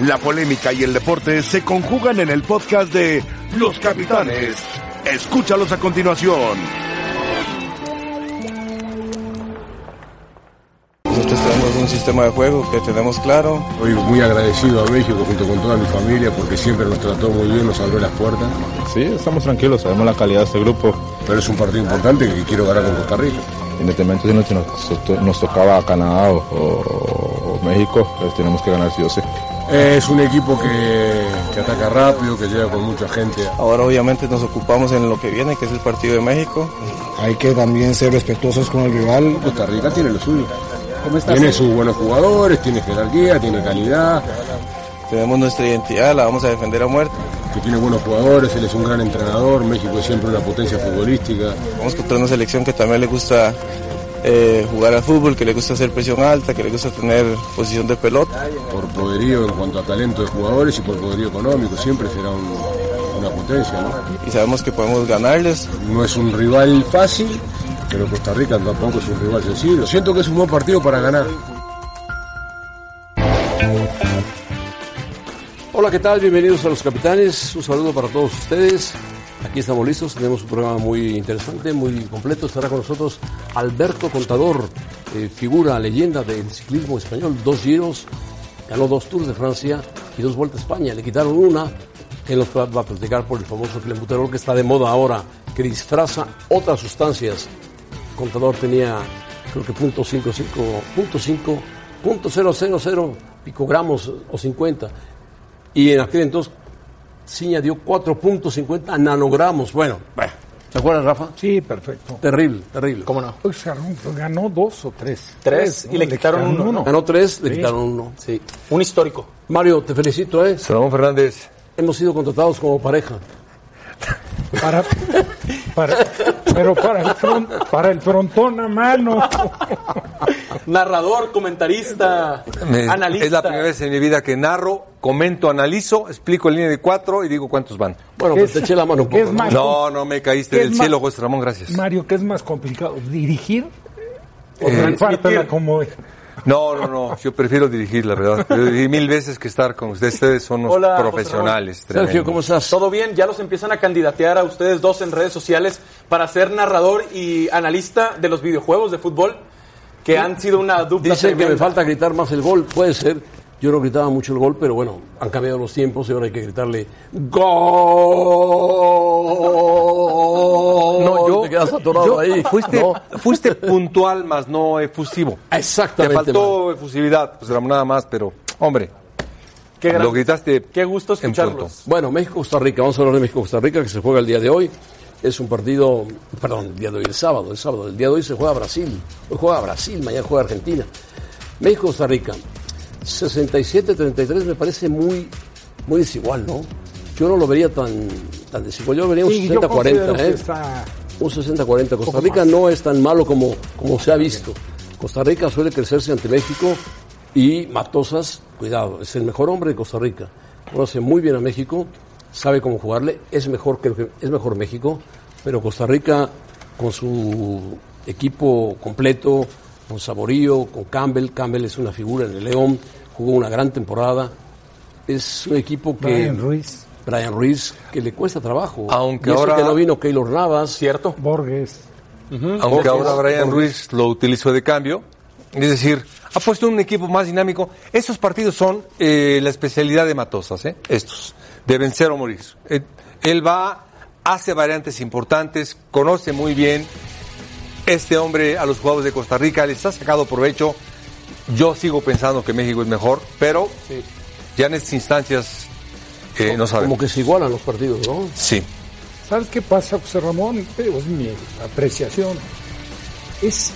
La polémica y el deporte se conjugan en el podcast de Los Capitanes. Escúchalos a continuación. Nosotros tenemos un sistema de juego que tenemos claro. Hoy muy agradecido a México junto con toda mi familia porque siempre nos trató muy bien, nos abrió las puertas. Sí, estamos tranquilos, sabemos la calidad de este grupo. Pero es un partido importante que quiero ganar con Costa Rica. Independientemente si nos, nos tocaba Canadá o, o, México, pues tenemos que ganar sí o sí. Es un equipo que, que, ataca rápido, que llega con mucha gente. Ahora obviamente nos ocupamos en lo que viene, que es el partido de México. Hay que también ser respetuosos con el rival. Costa Rica tiene lo suyo. Tiene sus buenos jugadores, tiene jerarquía, tiene calidad. Tenemos nuestra identidad, la vamos a defender a muerte. Que tiene buenos jugadores, él es un gran entrenador, México es siempre una potencia futbolística. Vamos contra una selección que también le gusta eh, jugar al fútbol, que le gusta hacer presión alta, que le gusta tener posición de pelota. Por poderío en cuanto a talento de jugadores y por poderío económico, siempre será un, una potencia. ¿no? Y sabemos que podemos ganarles. No es un rival fácil, pero Costa Rica tampoco es un rival sencillo. Siento que es un buen partido para ganar. Hola, ¿qué tal? Bienvenidos a los capitanes. Un saludo para todos ustedes. Aquí estamos listos, tenemos un programa muy interesante, muy completo. Estará con nosotros Alberto Contador, eh, figura, leyenda del ciclismo español. Dos giros, ganó dos Tours de Francia y dos Vueltas a España. Le quitaron una, él nos va a platicar por el famoso clenbuterol que está de moda ahora, que disfraza otras sustancias. Contador tenía, creo que punto .55, punto .5, punto .000 picogramos o 50. Y en aquel entonces sí añadió 4.50 nanogramos. Bueno, bueno. ¿Se acuerdas, Rafa? Sí, perfecto. Terrible, terrible. ¿Cómo no? Pues ganó dos o tres. Tres, y le, quitaron, uno. uno. Ganó tres, le quitaron uno. Sí. Un histórico. Mario, te felicito, ¿eh? Salomón Fernández. Hemos sido contratados como pareja. Para, para, pero para el, front, para el frontón a mano. Narrador, comentarista, Me- analista. Es la primera vez en mi vida que narro, comento, analizo, explico en línea de cuatro y digo cuántos van. Bueno, ¿Qué pues es- te eché la mano un poco. es ¿no? No, no me caíste ¿Qué del cielo? José Ramón, gracias. Mario, ¿qué es más complicado? ¿Dirigir o Eh, como es? No, no, no, yo prefiero dirigir, la verdad. Yo dirigí mil veces que estar con ustedes. Ustedes son unos Hola, profesionales. Sergio. ¿cómo estás? Todo bien, ya los empiezan a candidatear a ustedes dos en redes sociales para ser narrador y analista de los videojuegos de fútbol, que han sido una dupla Dice que me falta gritar más el gol. Puede ser. Yo no gritaba mucho el gol, pero bueno, han cambiado los tiempos y ahora hay que gritarle ¡Gol! Te quedas atorado yo- ahí. Fuiste, ¿no? fuiste puntual, más no efusivo. Te Exactamente. faltó efusividad, pues nada más, pero, hombre, Qué gran- lo gritaste. Qué gusto escucharlos. Bueno, México-Costa Rica, vamos a hablar de México-Costa Rica que se juega el día de hoy. Es un partido, perdón, el día de hoy, el sábado, el sábado. El día de hoy se juega Brasil. Hoy juega Brasil, mañana juega Argentina. México-Costa Rica, 67-33 me parece muy, muy desigual, ¿no? Yo no lo vería tan, tan desigual. Yo lo vería un Sí, yo 60-40, considero que ¿eh? está- Un 60-40. Costa Rica no es tan malo como, como se ha visto. Costa Rica suele crecerse ante México y Matosas, cuidado, es el mejor hombre de Costa Rica. Conoce muy bien a México, sabe cómo jugarle, es mejor, que, es mejor México, pero Costa Rica con su equipo completo, con Saborío, con Campbell, Campbell es una figura en el León, jugó una gran temporada. Es un equipo que... Brian Ruiz, Brian Ruiz, que le cuesta trabajo. Aunque Y eso ahora- que no vino Keylor Navas. ¿Cierto? Borges. Aunque ahora Brian Ruiz lo utilizó de cambio. Es decir, ha puesto un equipo más dinámico. Esos partidos son eh, la especialidad de Matosas, ¿eh? estos, de vencer o morir. Eh, él va, hace variantes importantes, conoce muy bien este hombre a los jugadores de Costa Rica, les ha sacado provecho. Yo sigo pensando que México es mejor, pero ya en estas instancias eh, no sabemos. Como que se igualan los partidos, ¿no? Sí. ¿Sabes qué pasa, José Ramón? Es mi apreciación. Es,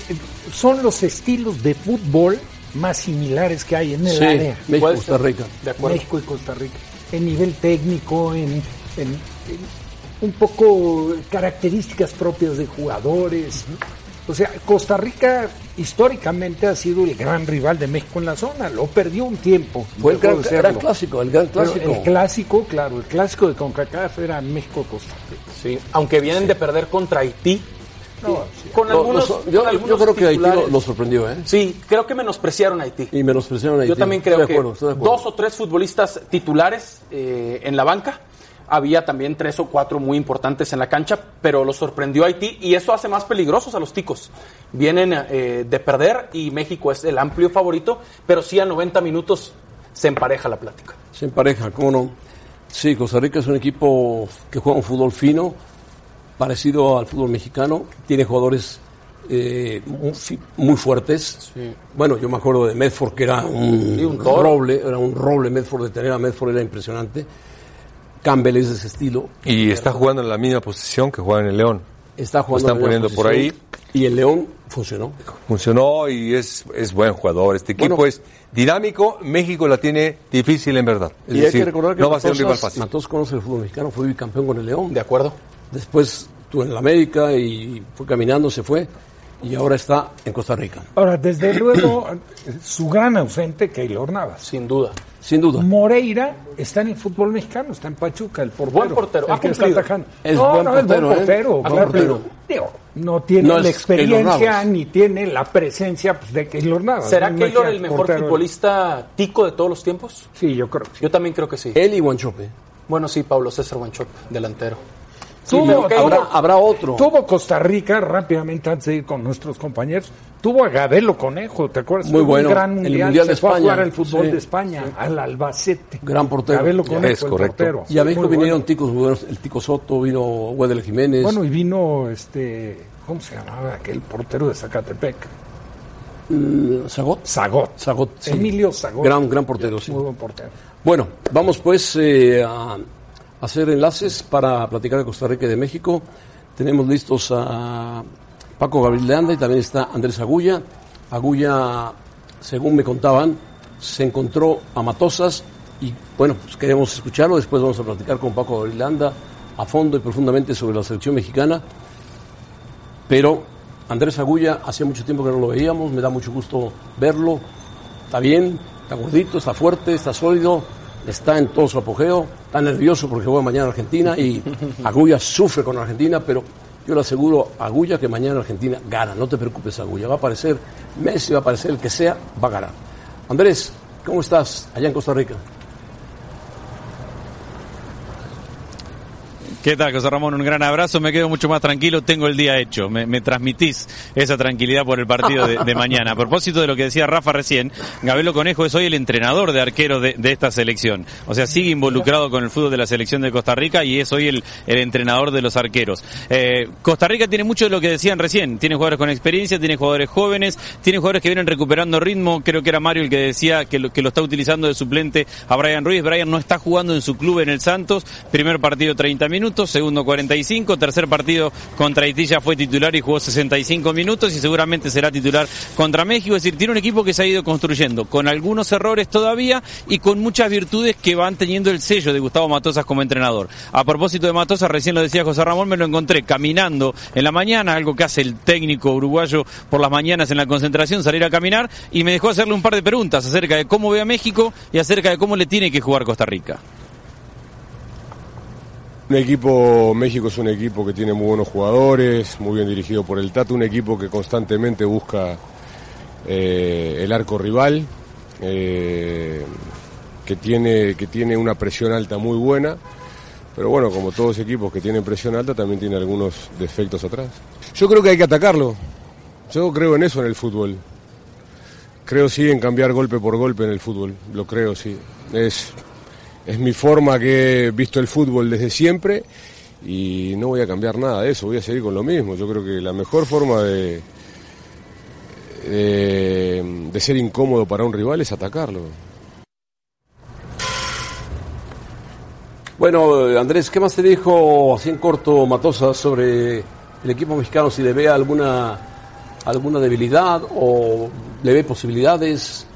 son los estilos de fútbol más similares que hay en el Sí, área. México, Puede Costa. Rica. De acuerdo. México y Costa Rica. En nivel técnico, en, en- en un poco características propias de jugadores. O sea, Costa Rica históricamente ha sido el gran rival de México en la zona. Lo perdió un tiempo. Fue el gran, clásico, el gran Pero clásico. el clásico, claro, el clásico de CONCACAF era México-Costa Rica. Sí. Aunque vienen de perder contra Haití con yo, con algunos yo creo que Haití lo, sorprendió, ¿eh? Sí, creo que menospreciaron a Haití. Y menospreciaron a Haití. Yo también creo Estoy de que acuerdo, estoy de acuerdo. dos o tres futbolistas titulares eh, en la banca. Había también tres o cuatro muy importantes en la cancha, pero los sorprendió Haití y eso hace más peligrosos a los ticos. Vienen eh, de perder y México es el amplio favorito, pero sí a 90 minutos se empareja la plática. Se empareja, ¿cómo no? Sí, Costa Rica es un equipo que juega un fútbol fino, parecido al fútbol mexicano. Tiene jugadores eh, muy, fuertes. Bueno, yo me acuerdo de Medford, que era un, Sí, un roble, era un roble Medford, de tener a Medford era impresionante. Campbell es de ese estilo. Y está jugando en la misma posición que juega en el León. Está jugando están en la poniendo por posición, Y el León funcionó. Funcionó y es, es buen jugador. Este equipo Bueno. es dinámico. México la tiene difícil en verdad. Es y hay decir, que recordar que no va a ser un rival fácil. Matos conoce el fútbol mexicano, fue bicampeón con el León. ¿De acuerdo? Después estuvo en la América y fue caminando, se fue. Y ahora está en Costa Rica. Ahora, desde luego, su gran ausente, Keylor Navas. Sin duda. Sin duda. Moreira está en el fútbol mexicano, está en Pachuca, el portero. Buen portero, el ha que está atajando. Es no, buen no, es buen portero, ¿eh? portero. Digo, no tiene No la es experiencia ni tiene la presencia pues, de Keylor Navas. ¿Será ¿no? Keylor el mejor portero. futbolista tico de todos los tiempos? Sí, yo creo que sí. Yo también creo que sí. Él y Guanchope. Bueno, sí, Pablo César Guanchop, delantero. Tuvo- Habrá, habrá otro. Tuvo Costa Rica, rápidamente antes de ir con nuestros compañeros, tuvo a Gabelo Conejo, ¿te acuerdas? Muy bueno, Un gran el mundial, Mundial se de fue a España. jugar al fútbol Sí, de España, al Albacete. Gran portero. Gabelo Conejo, Es el correcto. portero. Y a México Muy bueno. vinieron ticos. El Tico Soto, vino Wedel Jiménez. Bueno, y vino este, ¿cómo se llamaba aquel portero de Zacatepec? mm, Zagot. Zagot. Zagot, sí. Emilio Zagot. Gran, gran portero, sí. Muy buen portero. Bueno, vamos pues eh, a hacer enlaces para platicar de Costa Rica y de México. Tenemos listos a Paco Gabriel de Anda y también está Andrés Agulla. Agulla, según me contaban, se encontró a Matosas y bueno, pues queremos escucharlo. Después vamos a platicar con Paco Gabriel de Anda a fondo y profundamente sobre la selección mexicana. Pero Andrés Agulla, hacía mucho tiempo que no lo veíamos, me da mucho gusto verlo. Está bien, está gordito, está fuerte, está sólido, está en todo su apogeo, está nervioso porque juega mañana Argentina y Agulla sufre con Argentina, pero yo le aseguro a Agulla que mañana Argentina gana. No te preocupes, Agulla. Va a aparecer Messi, va a aparecer el que sea, va a ganar. Andrés, ¿cómo estás allá en Costa Rica? ¿Qué tal, José Ramón? Un gran abrazo. Me quedo mucho más tranquilo. Tengo el día hecho. Me, transmitís esa tranquilidad por el partido de, mañana. A propósito de lo que decía Rafa recién, Gabelo Conejo es hoy el entrenador de arqueros de, esta selección. O sea, sigue involucrado con el fútbol de la selección de Costa Rica y es hoy el, el entrenador de los arqueros. Eh, Costa Rica tiene mucho de lo que decían recién. Tiene jugadores con experiencia, tiene jugadores jóvenes, tiene jugadores que vienen recuperando ritmo. Creo que era Mario el que decía que lo, que lo está utilizando de suplente a Brian Ruiz. Brian no está jugando en su club en el Santos. Primer partido 30 minutos, segundo 45, tercer partido contra Haití fue titular y jugó 65 minutos y seguramente será titular contra México. Es decir, tiene un equipo que se ha ido construyendo con algunos errores todavía y con muchas virtudes que van teniendo el sello de Gustavo Matosas como entrenador. A propósito de Matosas, recién lo decía José Ramón, me lo encontré caminando en la mañana, algo que hace el técnico uruguayo por las mañanas en la concentración, salir a caminar y me dejó hacerle un par de preguntas acerca de cómo ve a México y acerca de cómo le tiene que jugar Costa Rica. Un equipo, México es un equipo que tiene muy buenos jugadores, muy bien dirigido por el Tato, un equipo que constantemente busca eh, el arco rival, eh, que, tiene, que tiene una presión alta muy buena, pero bueno, como todos equipos que tienen presión alta, también tiene algunos defectos atrás. Yo creo que hay que atacarlo, yo creo en eso en el fútbol. Creo sí en cambiar golpe por golpe en el fútbol, lo creo sí. Es, es mi forma que he visto el fútbol desde siempre y no voy a cambiar nada de eso, voy a seguir con lo mismo. Yo creo que la mejor forma de, de, ser incómodo para un rival es atacarlo. Bueno, Andrés, ¿qué más te dijo así en corto Matosa sobre el equipo mexicano? Si le ve alguna, alguna debilidad o le ve posibilidades.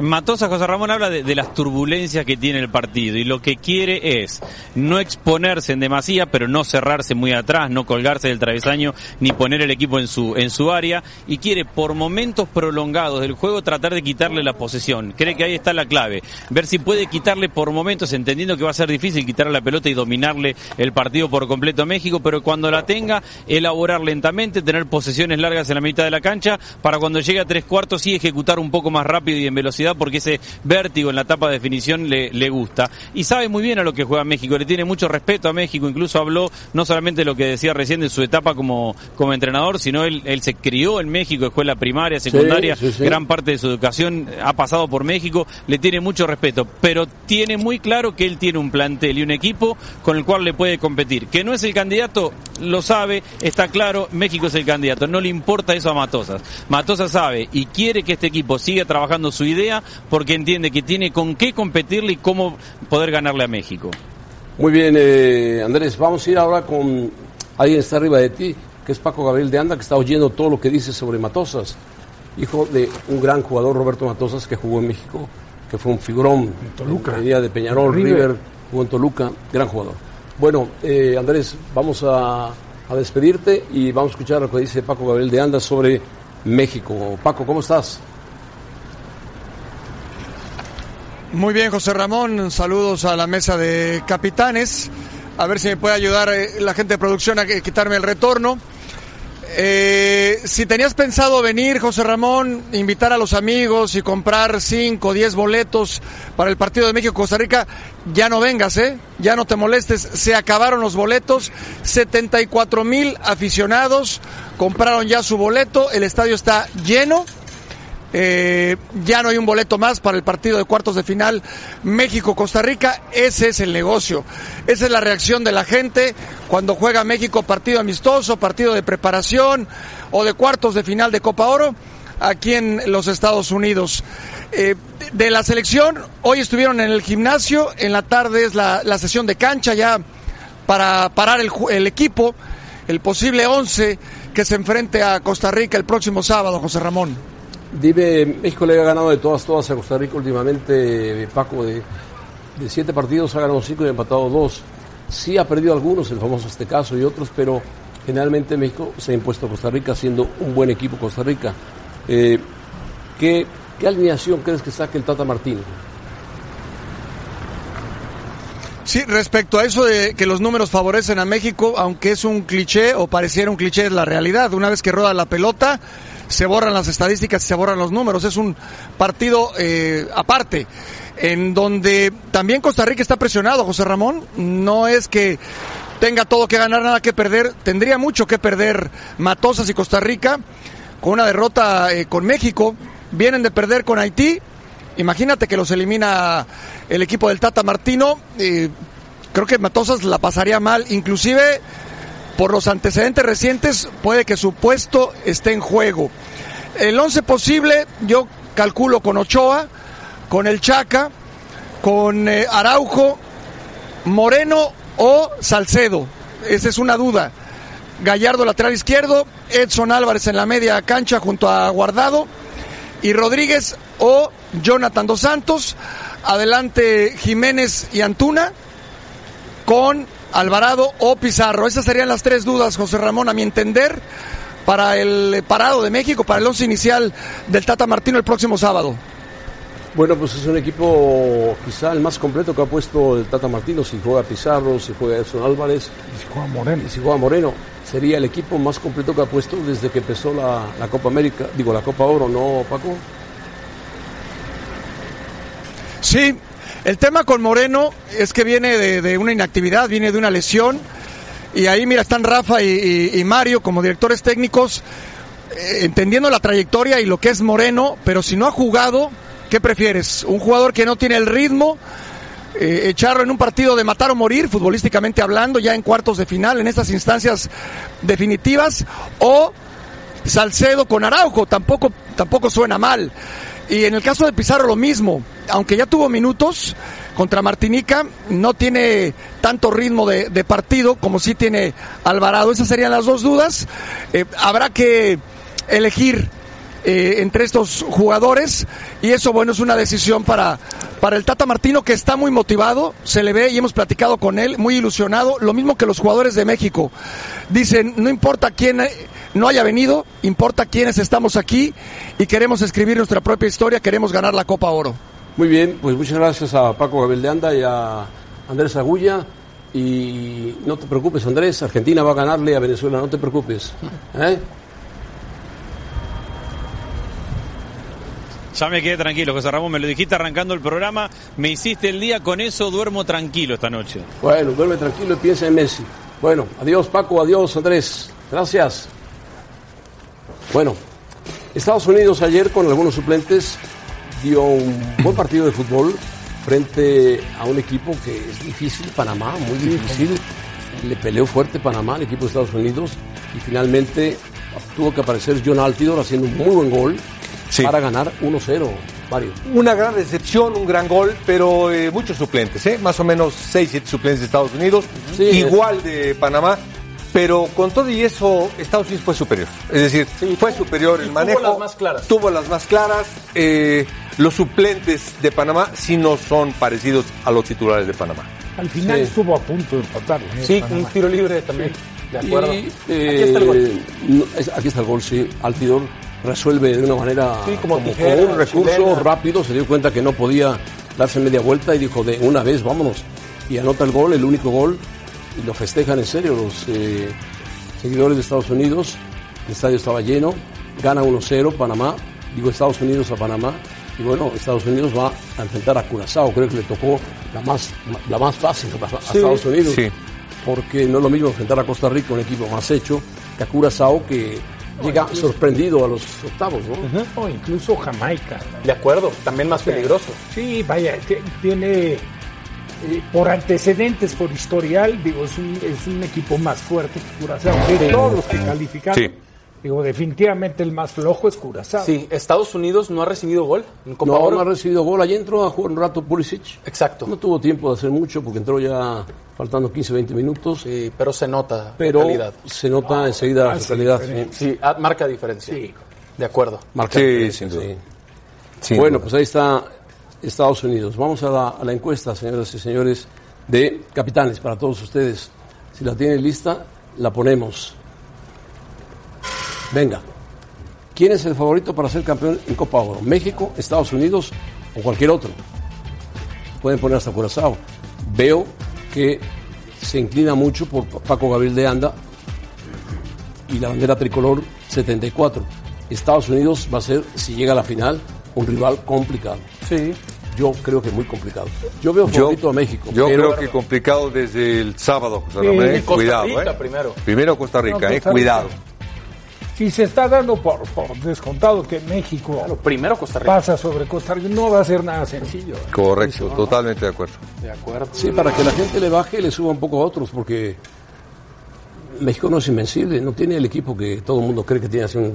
Matosa José Ramón habla de, las turbulencias que tiene el partido y lo que quiere es no exponerse en demasía, pero no cerrarse muy atrás, no colgarse del travesaño ni poner el equipo en su en su área y quiere por momentos prolongados del juego tratar de quitarle la posesión. Cree que ahí está la clave, ver si puede quitarle por momentos, entendiendo que va a ser difícil quitarle la pelota y dominarle el partido por completo a México, pero cuando la tenga, elaborar lentamente, tener posesiones largas en la mitad de la cancha para cuando llegue a tres cuartos sí ejecutar un poco más rápido y en velocidad porque ese vértigo en la etapa de definición le, le gusta. Y sabe muy bien a lo que juega México, le tiene mucho respeto a México, incluso habló no solamente de lo que decía recién de su etapa como, como entrenador, sino él, él se crió en México, escuela primaria, secundaria, Sí, sí, sí. gran parte de su educación ha pasado por México, le tiene mucho respeto, pero tiene muy claro que él tiene un plantel y un equipo con el cual le puede competir. Que no es el candidato, lo sabe, está claro, México es el candidato, no le importa eso a Matosas. Matosas sabe y quiere que este equipo siga trabajando su idea porque entiende que tiene con qué competirle y cómo poder ganarle a México. Muy bien, eh, Andrés, vamos a ir ahora con alguien que está arriba de ti, que es Paco Gabriel de Anda, que está oyendo todo lo que dices sobre Matosas, hijo de un gran jugador, Roberto Matosas, que jugó en México, que fue un figurón. Toluca. En día de Peñarol, River. River. jugó en Toluca, gran jugador. Bueno, eh, Andrés, vamos a, a despedirte y vamos a escuchar lo que dice Paco Gabriel de Anda sobre México. Paco, ¿cómo estás? Muy bien, José Ramón. Saludos a la mesa de capitanes. A ver si me puede ayudar eh, la gente de producción a quitarme el retorno. Eh, si tenías pensado venir, José Ramón, invitar a los amigos y comprar 5 o 10 boletos para el partido de México-Costa Rica, ya no vengas, ¿eh? Ya no te molestes. Se acabaron los boletos. 74 mil aficionados compraron ya su boleto. El estadio está lleno. Eh, ya no hay un boleto más para el partido de cuartos de final México-Costa Rica. Ese es el negocio. Esa es la reacción de la gente cuando juega México partido amistoso, partido de preparación o de cuartos de final de Copa Oro aquí en los Estados Unidos. Eh, de la selección, hoy estuvieron en el gimnasio, en la tarde es la, la sesión de cancha ya para parar el, el equipo, el posible 11 que se enfrente a Costa Rica el próximo sábado, José Ramón. Dime, México le ha ganado de todas, todas a Costa Rica últimamente, eh, Paco, de, siete partidos ha ganado cinco y empatado dos. Sí ha perdido algunos, el famoso este caso y otros, pero generalmente México se ha impuesto a Costa Rica siendo un buen equipo Costa Rica. Eh, ¿qué, ¿Qué alineación crees que saque el Tata Martino? Sí, respecto a eso de que los números favorecen a México, aunque es un cliché o pareciera un cliché, es la realidad. Una vez que roda la pelota, se borran las estadísticas y se borran los números. Es un partido eh, aparte, en donde también Costa Rica está presionado, José Ramón. No es que tenga todo que ganar, nada que perder. Tendría mucho que perder Matosas y Costa Rica con una derrota eh, con México. Vienen de perder con Haití. Imagínate que los elimina el equipo del Tata Martino. eh, creo que Matosas la pasaría mal, inclusive por los antecedentes recientes puede que su puesto esté en juego. El 11 posible yo calculo con Ochoa, con el Chaca, con eh, Araujo, Moreno o Salcedo. Esa es una duda. Gallardo lateral izquierdo, Edson Álvarez en la media cancha junto a Guardado y Rodríguez o Jonathan Dos Santos. Adelante Jiménez y Antuna con Alvarado o Pizarro. Esas serían las tres dudas, José Ramón, a mi entender, para el parado de México, para el once inicial del Tata Martino el próximo sábado. Bueno, pues es un equipo quizá el más completo que ha puesto el Tata Martino. Si juega Pizarro, si juega Edson Álvarez, Y Juan Moreno. y si juega Moreno, sería el equipo más completo que ha puesto desde que empezó la, la Copa América, digo la Copa Oro, ¿no, Paco? Sí, el tema con Moreno es que viene de, de una inactividad, viene de una lesión. Y ahí, mira, están Rafa y, Mario como directores técnicos eh, entendiendo la trayectoria y lo que es Moreno, pero si no ha jugado, ¿qué prefieres? ¿Un jugador que no tiene el ritmo? eh, echarlo en un partido de matar o morir, futbolísticamente hablando, ya en cuartos de final, en estas instancias definitivas, o Salcedo con Araujo, tampoco, tampoco suena mal. Y en el caso de Pizarro lo mismo, aunque ya tuvo minutos contra Martinica, no tiene tanto ritmo de, partido como sí tiene Alvarado. Esas serían las dos dudas. Eh, habrá que elegir eh, entre estos jugadores y eso bueno es una decisión para, para el Tata Martino que está muy motivado, se le ve y hemos platicado con él, muy ilusionado, lo mismo que los jugadores de México. Dicen, no importa quién no haya venido, importa quiénes estamos aquí y queremos escribir nuestra propia historia, queremos ganar la Copa Oro. Muy bien, pues muchas gracias a Paco Gabriel de Anda y a Andrés Agulla. Y no te preocupes, Andrés, Argentina va a ganarle a Venezuela, no te preocupes. ¿Eh? Ya me quedé tranquilo, José Ramón, me lo dijiste arrancando el programa, me hiciste el día, con eso duermo tranquilo esta noche. Bueno, duerme tranquilo y piensa en Messi. Bueno, adiós Paco, adiós Andrés. Gracias. Bueno, Estados Unidos ayer con algunos suplentes dio un buen partido de fútbol frente a un equipo que es difícil, Panamá, muy difícil. Le peleó fuerte Panamá al equipo de Estados Unidos y finalmente tuvo que aparecer John Altidor haciendo un muy buen gol para ganar 1-0. Mario. Una gran recepción, un gran gol, pero eh, muchos suplentes, ¿eh? más o menos 6, 7 suplentes de Estados Unidos, Sí, igual de Panamá, pero con todo y eso Estados Unidos fue superior. Es decir, fue superior el tuvo manejo. las más claras. Tuvo las más claras. eh, los suplentes de Panamá sí no son parecidos a los titulares de Panamá. Al final Sí. estuvo a punto de empatar. ¿eh? Sí, Panamá. un tiro libre también. De acuerdo. Y, aquí eh, está el gol. no, es- aquí está el gol, sí. Altidor resuelve de una manera Sí, como como, tijera, con un recurso chilena. rápido, se dio cuenta que no podía darse media vuelta y dijo de una vez, vámonos. Y anota el gol, el único gol, y lo festejan en serio los eh, seguidores de Estados Unidos. El estadio estaba lleno, gana 1-0 Panamá, digo Estados Unidos a Panamá. Y bueno, Estados Unidos va a enfrentar a Curazao, creo que le tocó la más, la más fácil a a Estados Unidos Sí. porque no es lo mismo enfrentar a Costa Rica, un equipo más hecho, que a Curazao, que llega sorprendido a los octavos, ¿no? O incluso Jamaica. De acuerdo, también más peligroso. Sí, vaya, tiene eh, por antecedentes, por historial, digo, es un, es un equipo más fuerte que Curazao. De todos los que calificaron, Sí. digo, definitivamente el más flojo es Curazao. Sí, Estados Unidos no ha recibido gol en Copa No, Oro. no ha recibido gol. Allí entró a jugar un rato Pulisic. Exacto. No tuvo tiempo de hacer mucho porque entró ya faltando 15, 20 minutos. Sí, pero se nota pero calidad. se nota enseguida Ah, su calidad. sí. Sí, ah, marca diferencia. Sí. De acuerdo. Marca Sí, diferencia, sin duda. sí. Bueno, pues ahí está Estados Unidos. Vamos a la, encuesta, señoras y señores, de capitanes para todos ustedes. Si la tienen lista, la ponemos. Venga. ¿Quién es el favorito para ser campeón en Copa Oro? ¿México, Estados Unidos o cualquier otro? Pueden poner hasta Curazao. Veo que se inclina mucho por Paco Gabriel de Anda y la bandera tricolor 74. Estados Unidos va a ser, si llega a la final, un rival complicado. Sí. Yo creo que muy complicado. Yo veo Yo, favorito a México. yo pero- creo que complicado desde el sábado, José Sí, Ramón, ¿eh? Costa Cuidado, Rica ¿eh? primero. Primero Costa Rica, No, ¿eh? Costa Rica. Cuidado. Si se está dando por, por descontado que México Claro, primero Costa Rica. pasa sobre Costa Rica, no va a ser nada sencillo. ¿eh? Correcto, totalmente de acuerdo. De acuerdo. Sí, para que la gente le baje y le suba un poco a otros, porque México no es invencible, no tiene el equipo que todo el mundo cree que tiene así un...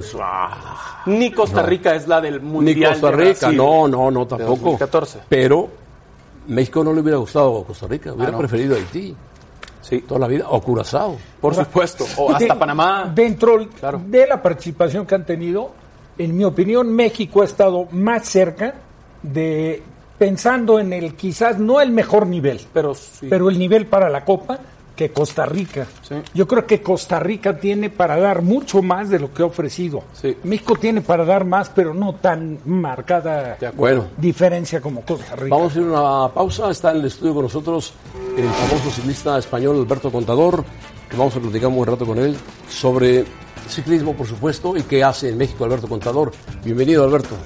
Ni Costa Rica es la del Ni Mundial Costa de Rica, no, no, no, tampoco. 2014. Pero México no le hubiera gustado a Costa Rica, hubiera no. preferido Haití Sí, toda la vida, o Curazao. por supuesto. O hasta De- Panamá. Dentro Claro. de la participación que han tenido, en mi opinión, México ha estado más cerca de pensando en el quizás no el mejor nivel, Pero sí. pero el nivel para la Copa que Costa Rica. Sí. Yo creo que Costa Rica tiene para dar mucho más de lo que ha ofrecido. Sí. México tiene para dar más, pero no tan marcada De acuerdo. Bueno, diferencia como Costa Rica. vamos a ir a una pausa. Está en el estudio con nosotros el famoso ciclista español Alberto Contador, que vamos a platicar un rato con él sobre ciclismo, por supuesto, y qué hace en México Alberto Contador. Bienvenido, Alberto.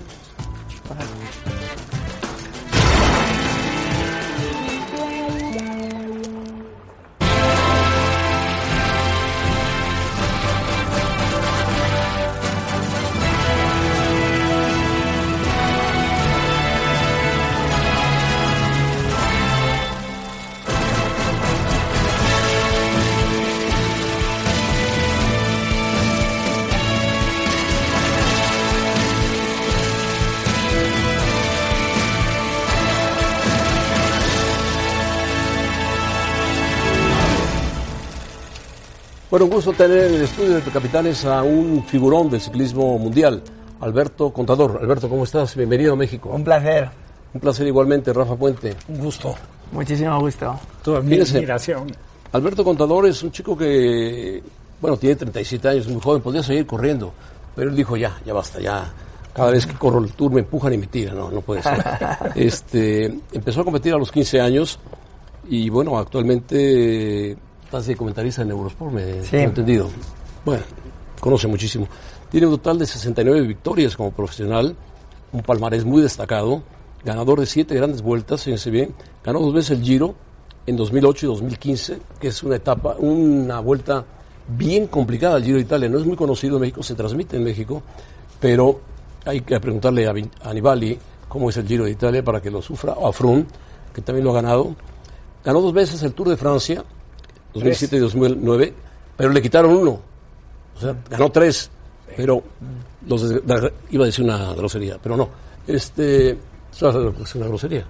Bueno, un gusto tener en el estudio de Capitanes a un figurón del ciclismo mundial, Alberto Contador. Alberto, ¿cómo estás? Bienvenido a México. Un placer. Un placer igualmente, Rafa Puente. Un gusto. Muchísimo gusto. Toda mi admiración. Alberto Contador es un chico que, bueno, tiene 37 años, muy joven, podría seguir corriendo, pero él dijo ya, ya basta, ya. Cada vez que corro el tour me empujan y me tiran, no, no puede ser. este, empezó a competir a los 15 años y bueno, actualmente estás de comentarista en Eurosport, me Sí. entendido. Bueno, conoce muchísimo. Tiene un total de 69 victorias como profesional, un palmarés muy destacado, ganador de siete grandes vueltas, fíjense bien, ganó dos veces el Giro en 2008 y 2015, que es una etapa, una vuelta bien complicada el Giro de Italia, no es muy conocido en México, se transmite en México, pero hay que preguntarle a, Vin- a Nibali cómo es el Giro de Italia para que lo sufra, o a Froome, que también lo ha ganado. Ganó dos veces el Tour de Francia, 2007 y 2009, pero le quitaron uno. O sea, ganó tres, pero los iba a decir una grosería, pero no. Este, es una grosería.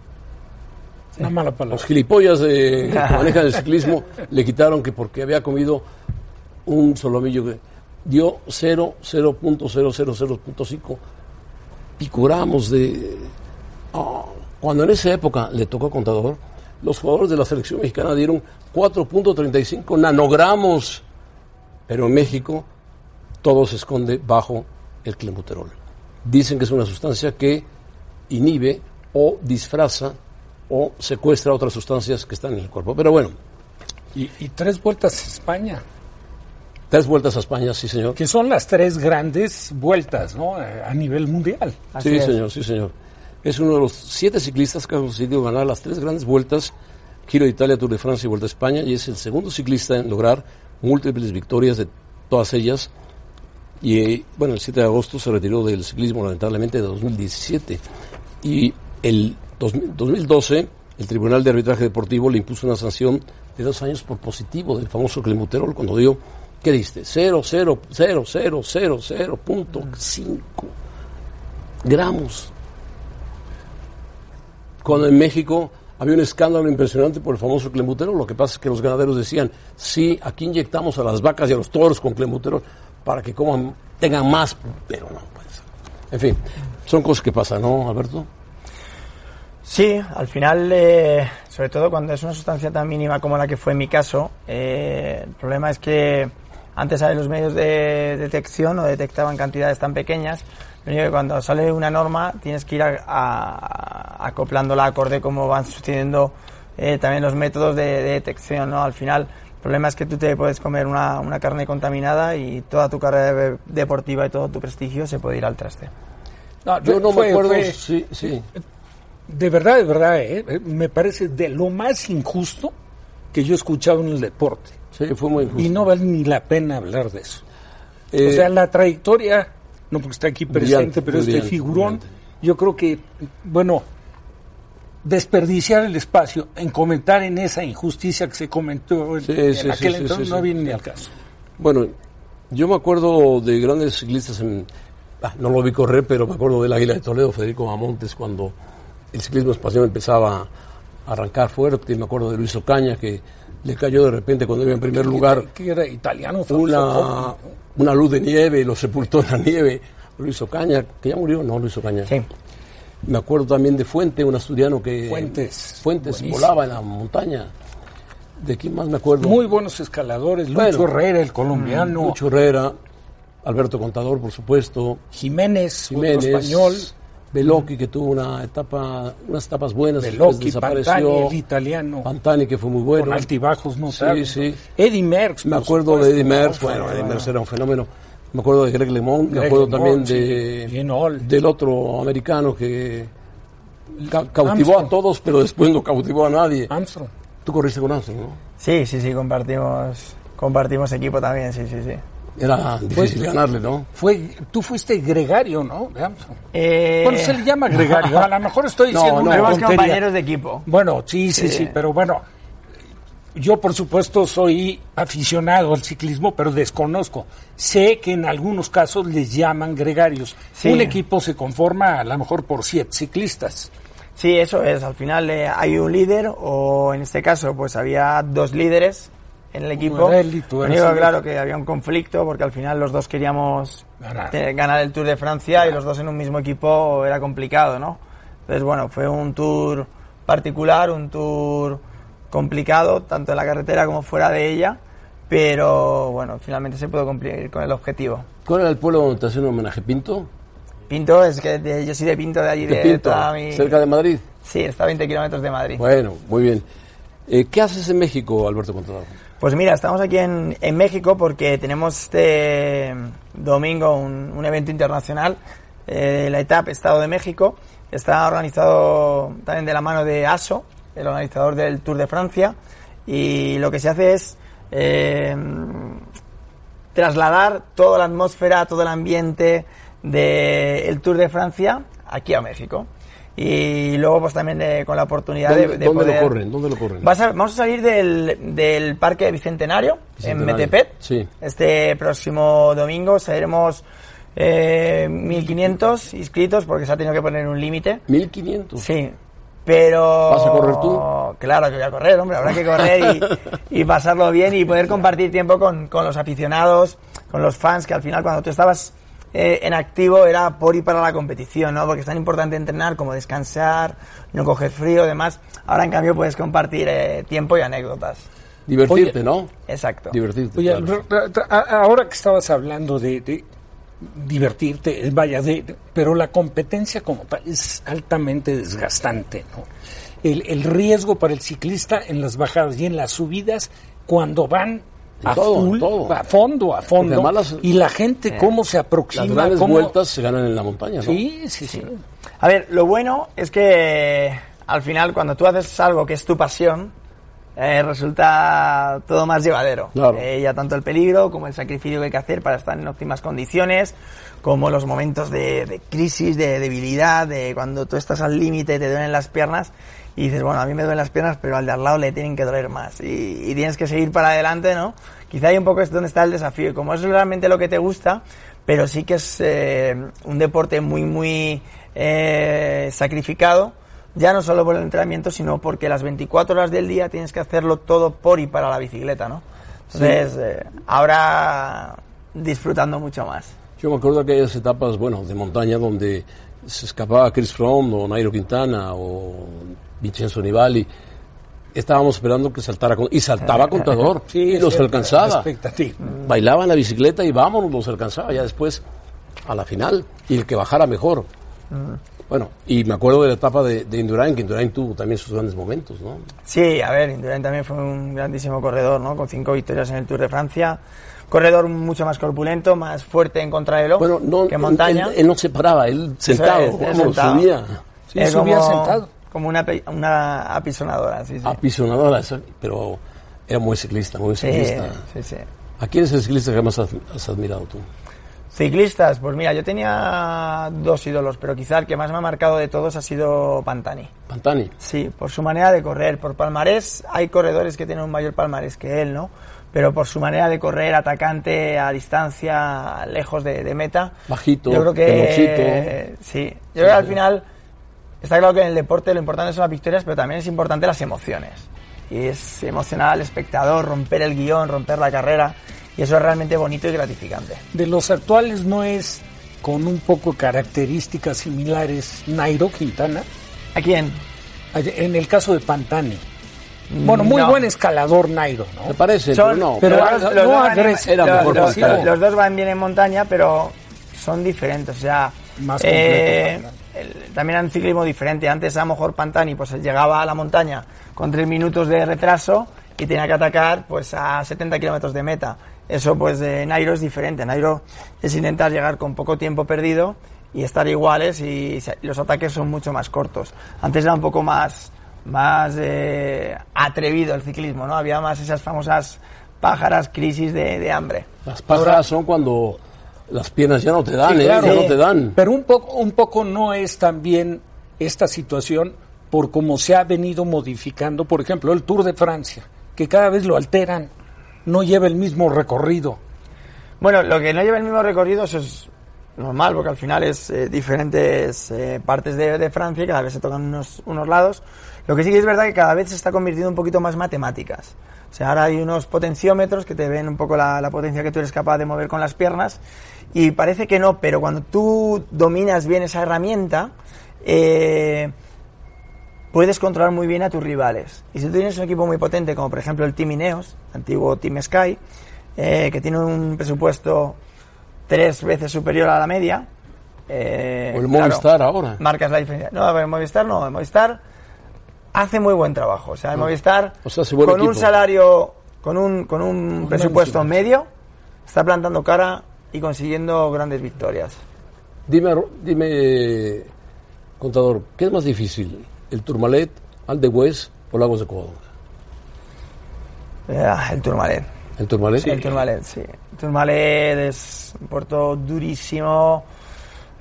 Una mala palabra. Los gilipollas de, que manejan el ciclismo le quitaron que porque había comido un solomillo que dio 0, 0.000.5 picogramos de... Ah, cuando en esa época le tocó Contador, los jugadores de la selección mexicana dieron 4.35 nanogramos, pero en México todo se esconde bajo el clenbuterol. Dicen que es una sustancia que inhibe o disfraza o secuestra otras sustancias que están en el cuerpo. Pero bueno, Y, y tres vueltas a España, tres vueltas a España, sí señor. que son las tres grandes vueltas ¿no? A nivel mundial. Así sí es. señor, sí señor. Es uno de los siete ciclistas que ha conseguido ganar las tres grandes vueltas, Giro de Italia, Tour de Francia y Vuelta a España, y es el segundo ciclista en lograr múltiples victorias de todas ellas. Y eh, bueno, el 7 de agosto se retiró del ciclismo lamentablemente de 2017. Y el 2000 2012 el Tribunal de Arbitraje Deportivo le impuso una sanción de dos años por positivo del famoso clenbuterol cuando dio, ¿qué diste? 0, 0, 0, 0, 0, 0, punto 5 gramos. Cuando en México había un escándalo impresionante por el famoso clenbuterol, lo que pasa es que los ganaderos decían, sí, aquí inyectamos a las vacas y a los toros con clenbuterol para que coman, tengan más, pero no puede ser. En fin, son cosas que pasan, ¿no, Alberto? Sí, al final, eh, sobre todo cuando es una sustancia tan mínima como la que fue en mi caso, eh, el problema es que antes los medios de detección no detectaban cantidades tan pequeñas, lo único que cuando sale una norma tienes que ir a- a- acoplándola acorde como van sucediendo eh, también los métodos de, de detección, ¿no? Al final, el problema es que tú te puedes comer una, una carne contaminada y toda tu carrera de- deportiva y todo tu prestigio se puede ir al traste. No, Yo no fue- me acuerdo, fue- sí, sí. de verdad, de verdad, eh, eh, me parece de lo más injusto que yo he escuchado en el deporte. Sí, fue muy injusto. Y no vale ni la pena hablar de eso. Eh, o sea, la trayectoria, no porque está aquí presente, pero este figurón, yo creo que, bueno, desperdiciar el espacio en comentar en esa injusticia que se comentó en, Sí, en sí, aquel sí, entonces no viene ni al caso. Bueno, yo me acuerdo de grandes ciclistas en... ah, no lo vi correr, pero me acuerdo del Águila de Toledo, Federico Mamontes, cuando el ciclismo español empezaba a arrancar fuerte. Me acuerdo de Luis Ocaña, que le cayó de repente cuando iba en primer lugar Que era italiano, una, una luz de nieve, lo sepultó en la nieve. Luis Ocaña, que ya murió, no, Luis Ocaña. Sí. Me acuerdo también de Fuente, un asturiano que... Fuentes. Fuentes Buenísimo. volaba en la montaña. ¿De quién más me acuerdo? Muy buenos escaladores, Lucho Bueno, Herrera, el colombiano, Lucho Herrera, Alberto Contador, por supuesto, Jiménez, Jiménez, español, Veloki, que tuvo una etapa, unas etapas buenas, después Veloki, Pantani, desapareció. el italiano, Pantani, que fue muy bueno. con altibajos Sí, notables. sí. Eddie Merckx, Me acuerdo de Eddie Merckx, ¿no? bueno, Fue- Eddie Merckx era un fenómeno. Me acuerdo de Greg LeMond, me acuerdo también sí. de del otro americano que ca- cautivó Armstrong. a todos, pero después no cautivó a nadie. Armstrong. Tú corriste con Armstrong, ¿no? Sí, sí, sí, compartimos, compartimos equipo también, sí, sí, sí. Era difícil Pues- ganarle, ¿no? Fue, tú fuiste gregario, ¿no? De Armstrong. Eh, Bueno, se le llama gregario. A lo mejor estoy No, diciendo no, una fuimos tontería. compañeros de equipo. Bueno, sí, sí, sí, Sí. pero bueno, yo por supuesto soy aficionado al ciclismo, pero desconozco. Sé que en algunos casos les llaman gregarios. Sí. Un equipo se conforma a lo mejor por siete ciclistas. Sí, eso es. Al final eh, hay un líder o en este caso pues había dos líderes en el equipo. Morelli, tú Lo eres único, el- claro, que había un conflicto porque al final los dos queríamos Ganar. ganar el Tour de Francia y los dos en un mismo equipo era complicado, ¿no? Entonces, bueno, fue un tour particular, un tour complicado, tanto en la carretera como fuera de ella, pero bueno, finalmente se pudo cumplir con el objetivo. ¿Cuál era el pueblo donde te hacían un homenaje? ¿Pinto? Pinto, es que de- yo soy de Pinto, de allí, ¿De de, Pinto? mi- ¿Cerca de Madrid? Sí, está a 20 kilómetros de Madrid. Bueno, muy bien. Eh, ¿Qué haces en México, Alberto Contador? Pues mira, estamos aquí en, en México porque tenemos este domingo un, un evento internacional, eh, la etapa Estado de México. Está organizado también de la mano de ASO, el organizador del Tour de Francia. Y lo que se hace es eh, trasladar toda la atmósfera, todo el ambiente del Tour de Francia aquí a México. Y luego pues también eh, con la oportunidad de, ¿Dónde, de dónde poder... lo corren? ¿Dónde lo corren? Vas a- vamos a salir del, del Parque Bicentenario, Bicentenario, en Metepet. sí. Este próximo domingo seremos eh, 1.500 inscritos porque se ha tenido que poner un límite. 1500. Sí, pero... ¿Vas a correr tú? Claro que voy a correr, hombre, habrá que correr y, y pasarlo bien y poder compartir tiempo con, con los aficionados, con los fans, que al final cuando tú estabas eh, en activo era por y para la competición, ¿no? Porque es tan importante entrenar como descansar, no coger frío, demás. Ahora en cambio puedes compartir eh, tiempo y anécdotas. Divertirte, Oye, ¿no? Exacto. Divertirte. Oye, claro. ahora que estabas hablando de, de divertirte, eh, vaya, de, de- pero la competencia como tal es altamente desgastante, ¿no? El, el riesgo para el ciclista en las bajadas y en las subidas cuando van a todo, full, todo. a fondo, a fondo, además las- y la gente cómo se aproxima, Las grandes cómo- vueltas se ganan en la montaña, ¿no? Sí, sí, sí. A ver, lo bueno es que al final cuando tú haces algo que es tu pasión, eh, resulta todo más llevadero. Claro. Eh, ya tanto el peligro como el sacrificio que hay que hacer para estar en óptimas condiciones, como los momentos de, de crisis, de debilidad, de cuando tú estás al límite, te duelen las piernas y dices, bueno, a mí me duelen las piernas, pero al de al lado le tienen que doler más y, y tienes que seguir para adelante, ¿no? Quizá hay un poco es donde está el desafío, y como es realmente lo que te gusta, pero sí que es eh, un deporte muy, muy eh, sacrificado, ya no solo por el entrenamiento, sino porque las 24 horas del día tienes que hacerlo todo por y para la bicicleta, ¿no? Entonces, eh, ahora disfrutando mucho más. Yo me acuerdo de aquellas etapas, bueno, de montaña donde se escapaba Chris Froome o Nairo Quintana o Vincenzo Nibali. Estábamos esperando que saltara con- y saltaba contador Sí, y los alcanzaba. Bailaba en la bicicleta y vámonos, los alcanzaba ya después a la final y el que bajara mejor. Bueno, y me acuerdo de la etapa de, de Indurain, que Indurain tuvo también sus grandes momentos, ¿no? Sí, a ver, Indurain también fue un grandísimo corredor, ¿no? Con cinco victorias en el Tour de Francia. Corredor mucho más corpulento, más fuerte en contrarreloj Bueno, no, que montaña. Él, él no se paraba, él sentado, es, él sentado. subía. Sí, subía como, sentado. Como una, una apisonadora, sí, sí. apisonadora, pero era muy ciclista, muy Sí, ciclista. sí, sí. ¿A quién es el ciclista que más has, admirado tú? Ciclistas, pues mira, yo tenía dos ídolos, pero quizá el que más me ha marcado de todos ha sido Pantani. Pantani. Sí, por su manera de correr, por palmarés, hay corredores que tienen un mayor palmarés que él, ¿no? Pero por su manera de correr, atacante, a distancia, lejos de, de meta. Bajito, Yo creo que. peloncito. Sí, yo creo que al final. Está claro que en el deporte lo importante son las victorias, pero también es importante las emociones. Y es emocionar al espectador, romper el guion, romper la carrera. Y eso es realmente bonito y gratificante. De los actuales no es con un poco características similares Nairo Quintana. ¿A quién? En el caso de Pantani. Bueno, muy No. buen escalador Nairo, ¿no? Me parece, Son- pero no. pero los no dos- los dos van en- agresivo. Era los- mejor los, los dos van bien en montaña, pero son diferentes. O sea, Más eh, completo el- también era un ciclismo diferente. Antes a lo mejor Pantani pues llegaba a la montaña con tres minutos de retraso y tenía que atacar pues a 70 kilómetros de meta. Eso pues de Nairo es diferente. Nairo es intentar llegar con poco tiempo perdido y estar iguales y los ataques son mucho más cortos. Antes era un poco más más eh, atrevido el ciclismo, ¿no? Había más esas famosas pájaras crisis de, de hambre. Las pájaras son cuando las piernas ya no te dan, Sí, ¿eh? claro. Ya no te dan. Pero un poco, un poco no es también esta situación por cómo se ha venido modificando, por ejemplo, el Tour de Francia, que cada vez lo alteran, no lleva el mismo recorrido. Bueno, lo que no lleva el mismo recorrido eso es normal, porque al final es eh, diferentes eh, partes de, de Francia y cada vez se tocan unos, unos lados. Lo que sí que es verdad que cada vez se está convirtiendo un poquito más matemáticas. O sea, ahora hay unos potenciómetros que te ven un poco la, la potencia que tú eres capaz de mover con las piernas y parece que no, pero cuando tú dominas bien esa herramienta, eh, puedes controlar muy bien a tus rivales. Y si tú tienes un equipo muy potente, como por ejemplo el Team Ineos, antiguo Team Sky, eh, que tiene un presupuesto tres veces superior a la media. eh, O el claro, Movistar ahora. Marcas la diferencia. No, el Movistar no, el Movistar hace muy buen trabajo. O sea, el Ah. Movistar, O sea, con un salario, con un, con un presupuesto medio, está plantando cara y consiguiendo grandes victorias. Dime, dime, contador, ¿qué es más difícil? ¿El Tourmalet, Aldegüez o Lagos de Covadonga? Eh, el Tourmalet. ¿El Tourmalet? El Tourmalet, sí. El Tourmalet es un puerto durísimo.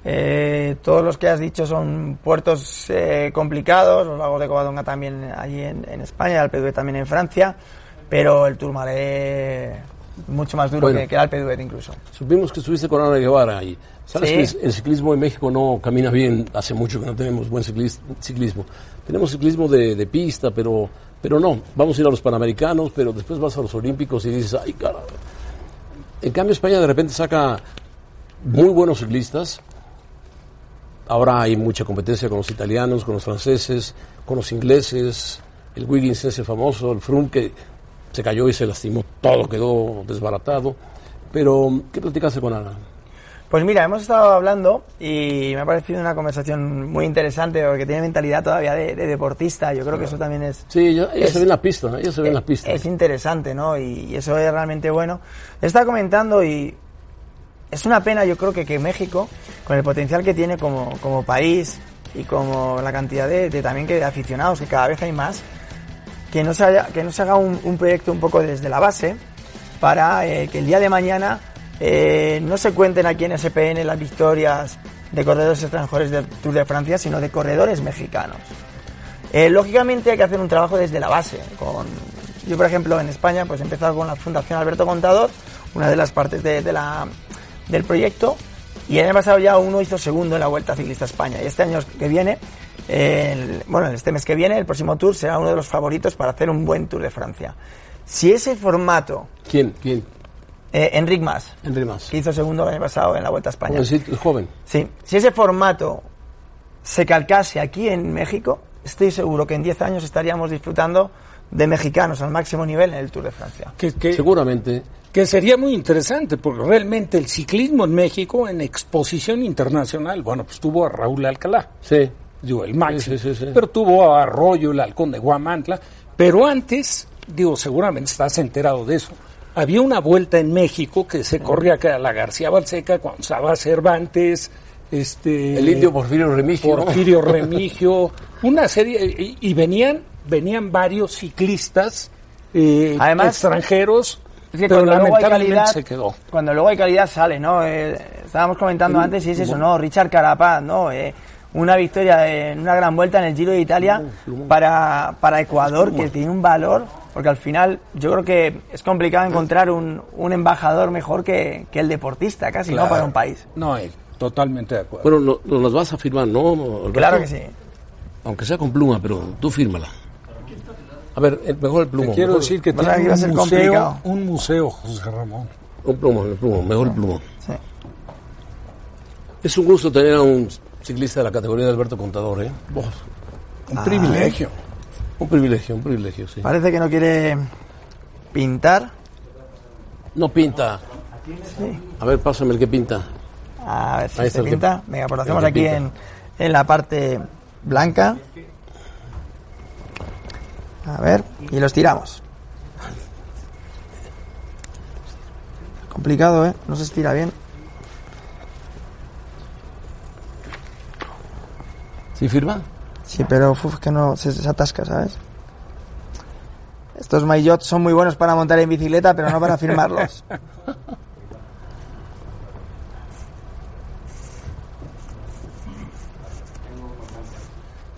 Eh, todos los que has dicho son puertos eh, complicados. Los lagos de Covadonga también allí en, en España, el Alpe d'Huez también en Francia. Pero el Tourmalet mucho más duro Bueno. que, que el Alpe d'Huez incluso. Supimos que estuviste con Ana Guevara y sabes Sí. que el- ciclismo en México no camina bien, hace mucho que no tenemos buen ciclis- ciclismo. Tenemos ciclismo de, de pista, pero, pero no, vamos a ir a los Panamericanos, pero después vas a los Olímpicos y dices, ay cara. En cambio España de repente saca muy buenos ciclistas. Ahora hay mucha competencia con los italianos, con los franceses, con los ingleses, el Wiggins ese famoso, el Froome que se cayó y se lastimó, todo quedó desbaratado. Pero, ¿qué platicaste con Ana? Pues mira, hemos estado hablando y me ha parecido una conversación muy interesante porque tiene mentalidad todavía de, de deportista. Yo creo que eso también es. Sí, ella, ella es- se ve en la pista, ella se ve en la pista. Es interesante, ¿no? Y, y eso es realmente bueno. Está comentando y es una pena, yo creo que, que México, con el potencial que tiene como, como país y como la cantidad de, de también que de aficionados, que cada vez hay más, que no se, haya- que no se haga un, un proyecto un poco desde la base para eh, que el día de mañana eh, no se cuenten aquí en SPN las victorias de corredores extranjeros del Tour de Francia, sino de corredores mexicanos. Eh, lógicamente hay que hacer un trabajo desde la base. Con, yo, por ejemplo, en España, pues he empezado con la Fundación Alberto Contador, una de las partes de, de la, del proyecto, y el año pasado ya uno hizo segundo en la Vuelta Ciclista a España. Y este año que viene, el- bueno, este mes que viene, el próximo Tour será uno de los favoritos para hacer un buen Tour de Francia. Si ese formato, ¿Quién? ¿Quién? eh, Enric Mas, Enrique Mas. que hizo segundo el año pasado en la Vuelta a España, Jovencito, joven. Sí, si ese formato se calcase aquí en México, estoy seguro que en 10 años estaríamos disfrutando de mexicanos al máximo nivel en el Tour de Francia. Que, que- Seguramente. que sería muy interesante, porque realmente el ciclismo en México en exposición internacional, bueno, pues tuvo a Raúl Alcalá, Sí. Digo, el máximo, Sí, sí, sí, sí. pero tuvo a Arroyo, el halcón de Guamantla, pero antes, digo, seguramente estás enterado de eso, había una vuelta en México que se corría a la García Balseca cuando estaba Cervantes, este... El indio Porfirio Remigio. Porfirio Remigio, una serie, y, y venían, venían varios ciclistas eh, Además, extranjeros, que pero cuando luego hay lamentablemente calidad, se quedó. cuando luego hay calidad sale, ¿no? Eh, estábamos comentando antes y es eso, ¿no? Richard Carapaz, ¿no? Eh, una victoria en una gran vuelta en el Giro de Italia para, para Ecuador que tiene un valor, porque al final yo creo que es complicado encontrar un, un embajador mejor que, que el deportista, casi, ¿no? Para un país. No, eh, totalmente de acuerdo. Bueno, no- nos las vas a firmar, ¿no? Alberto? Claro que sí. Aunque sea con pluma, pero tú fírmala. A ver, el- mejor el Te plumón. quiero mejor- decir que tiene un complicado. museo, un museo, José Ramón. Un plumón, el plumón, mejor el plumón. Sí. Es un gusto tener a un ciclista de la categoría de Alberto Contador, ¿eh? Oh, Un Ah, privilegio. un privilegio, un privilegio, sí. Parece que no quiere pintar. No pinta. A ver, pásame el que pinta. A ver si Ahí se el que- pinta. Venga, pues lo hacemos aquí pinta. en, en la parte blanca. A ver, y los tiramos. Complicado, ¿eh? No se estira bien. ¿Sí firma? Sí, pero uf, que no se, se atasca, ¿sabes? Estos maillots son muy buenos para montar en bicicleta, pero no para firmarlos.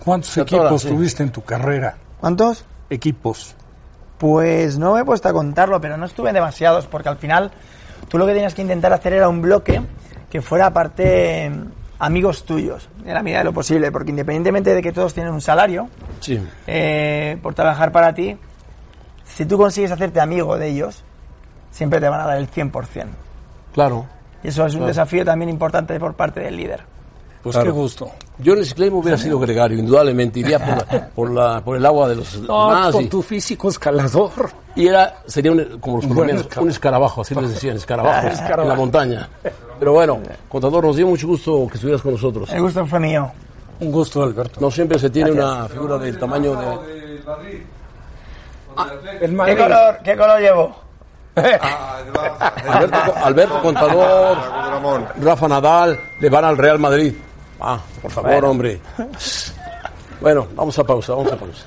¿Cuántos equipos sí. tuviste en tu carrera? ¿Cuántos? Equipos. Pues no me he puesto a contarlo, pero no estuve en demasiados, porque al final tú lo que tenías que intentar hacer era un bloque que fuera aparte mm, amigos tuyos, en la medida de lo posible, porque independientemente de que todos tienen un salario, Sí. eh, por trabajar para ti, si tú consigues hacerte amigo de ellos, siempre te van a dar el 100%. Claro. Y eso es un Claro. desafío también importante por parte del líder. Pues Claro. qué gusto. Yo en el ciclismo hubiera sido gregario, indudablemente. Iría por, la- por, la- por el agua de los No, con y, tu físico escalador. y era, sería un, como los colombianos, un escarabajo, así les decían, escarabajo, Escarabajo. en la montaña. Pero bueno, contador, nos dio mucho gusto que estuvieras con nosotros. El gusto fue mío. Un gusto, Alberto. No siempre se tiene Gracias. una figura del tamaño de... El ¿Qué Madrid. color, qué color llevo? Alberto, Alberto Contador, Rafa Nadal, le van al Real Madrid. Ah, por favor, Bueno. hombre. Bueno, vamos a pausa, vamos a pausa.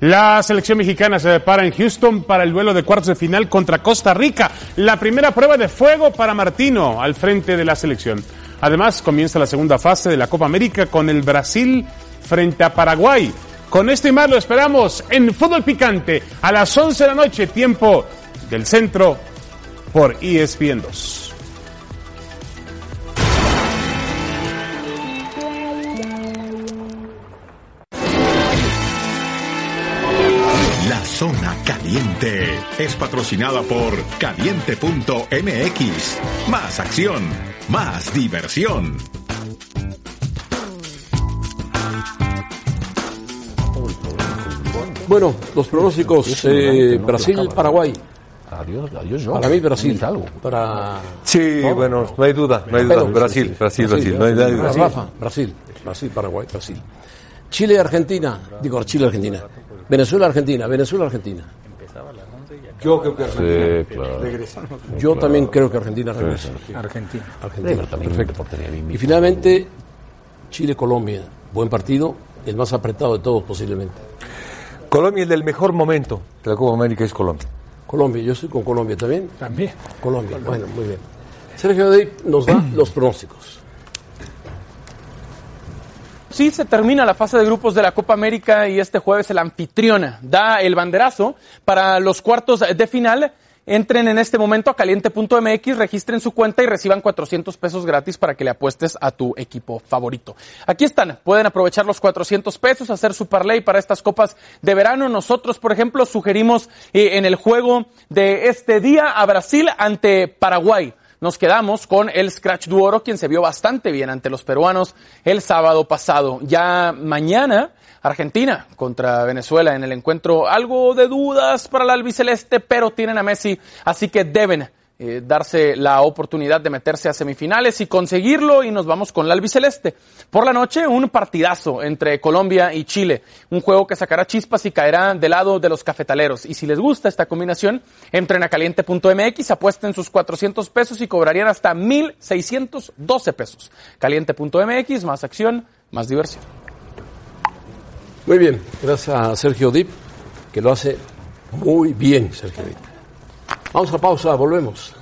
La selección mexicana se prepara en Houston para el duelo de cuartos de final contra Costa Rica. La primera prueba de fuego para Martino al frente de la selección. Además, comienza la segunda fase de la Copa América con el Brasil frente a Paraguay. Con esto y más lo esperamos en Fútbol Picante a las 11 de la noche, tiempo del centro por ESPN 2. Zona caliente es patrocinada por caliente.mx. Más acción, más diversión. Bueno, los pronósticos eh, Brasil-Paraguay. Adiós, adiós, yo. Para mí Brasil. Algo. Para... Sí, bueno, no hay duda, no hay duda. Pero- Brasil, Brasil, Brasil, no hay no hay duda. Rafa, Brasil, Brasil, Paraguay, Brasil. Chile, Argentina, digo Chile, Argentina. Venezuela, Argentina, Venezuela, Argentina. Yo creo que Sí, claro. Yo también creo que Argentina regresa. Argentina. Argentina, perfecto. Y finalmente, Chile-Colombia. Buen partido, el más apretado de todos posiblemente. Colombia, el del mejor momento de la Copa América es Colombia. Colombia, yo estoy con Colombia también. También. Colombia, bueno, muy bien. Sergio Dey nos da los pronósticos. Sí, se termina la fase de grupos de la Copa América y este jueves el anfitrión da el banderazo para los cuartos de final. Entren en este momento a caliente.mx, registren su cuenta y reciban 400 pesos gratis para que le apuestes a tu equipo favorito. Aquí están, pueden aprovechar los 400 pesos, hacer su parlay para estas copas de verano. Nosotros, por ejemplo, sugerimos eh, en el juego de este día a Brasil ante Paraguay. Nos quedamos con el Scratch Duoro, quien se vio bastante bien ante los peruanos el sábado pasado. Ya mañana, Argentina contra Venezuela en el encuentro. Algo de dudas para la albiceleste, pero tienen a Messi, así que deben eh, darse la oportunidad de meterse a semifinales y conseguirlo y nos vamos con la albiceleste. Por la noche, un partidazo entre Colombia y Chile, un juego que sacará chispas y caerá del lado de los cafetaleros. Y si les gusta esta combinación, entren a caliente.mx, apuesten sus 400 pesos y cobrarían hasta 1.612 pesos. Caliente.mx, más acción, más diversión. Muy bien, gracias a Sergio Dip, que lo hace muy bien, Sergio Dip. Vamos a pausa, volvemos.